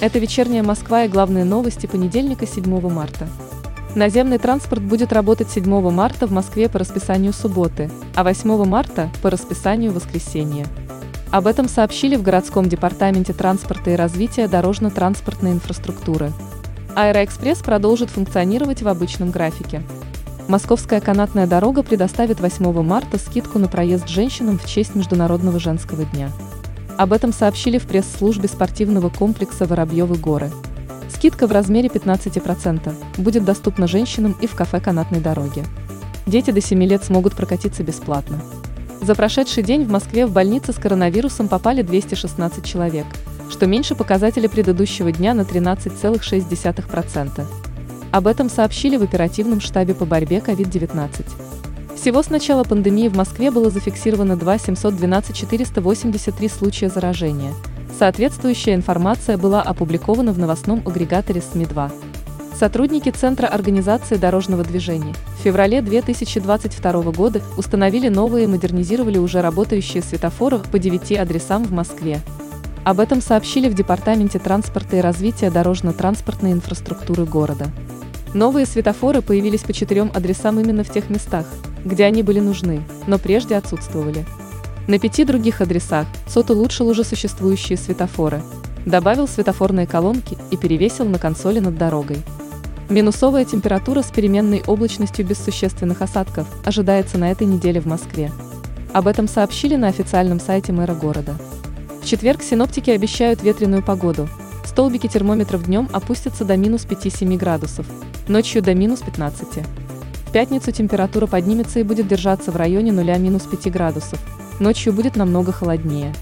Это вечерняя Москва и главные новости понедельника 7 марта. Наземный транспорт будет работать 7 марта в Москве по расписанию субботы, а 8 марта по расписанию воскресенья. Об этом сообщили в городском департаменте транспорта и развития дорожно-транспортной инфраструктуры. Аэроэкспресс продолжит функционировать в обычном графике. Московская канатная дорога предоставит 8 марта скидку на проезд женщинам в честь Международного женского дня. Об этом сообщили в пресс-службе спортивного комплекса «Воробьевы горы». Скидка в размере 15% будет доступна женщинам и в кафе канатной дороги. Дети до 7 лет смогут прокатиться бесплатно. За прошедший день в Москве в больницы с коронавирусом попали 216 человек, что меньше показателя предыдущего дня на 13,6%. Об этом сообщили в оперативном штабе по борьбе COVID-19. Всего с начала пандемии в Москве было зафиксировано 2 712 483 случая заражения. Соответствующая информация была опубликована в новостном агрегаторе СМИ-2. Сотрудники Центра организации дорожного движения в феврале 2022 года установили новые и модернизировали уже работающие светофоры по 9 адресам в Москве. Об этом сообщили в Департаменте транспорта и развития дорожно-транспортной инфраструктуры города. Новые светофоры появились по четырем адресам именно в тех местах, где они были нужны, но прежде отсутствовали. На пяти других адресах СОТ улучшил уже существующие светофоры, добавил светофорные колонки и перевесил на консоли над дорогой. Минусовая температура с переменной облачностью без существенных осадков ожидается на этой неделе в Москве. Об этом сообщили на официальном сайте мэра города. В четверг синоптики обещают ветреную погоду. Столбики термометров днем опустятся до минус 5-7 градусов, ночью до минус 15. В пятницу температура поднимется и будет держаться в районе 0-5 градусов. Ночью будет намного холоднее.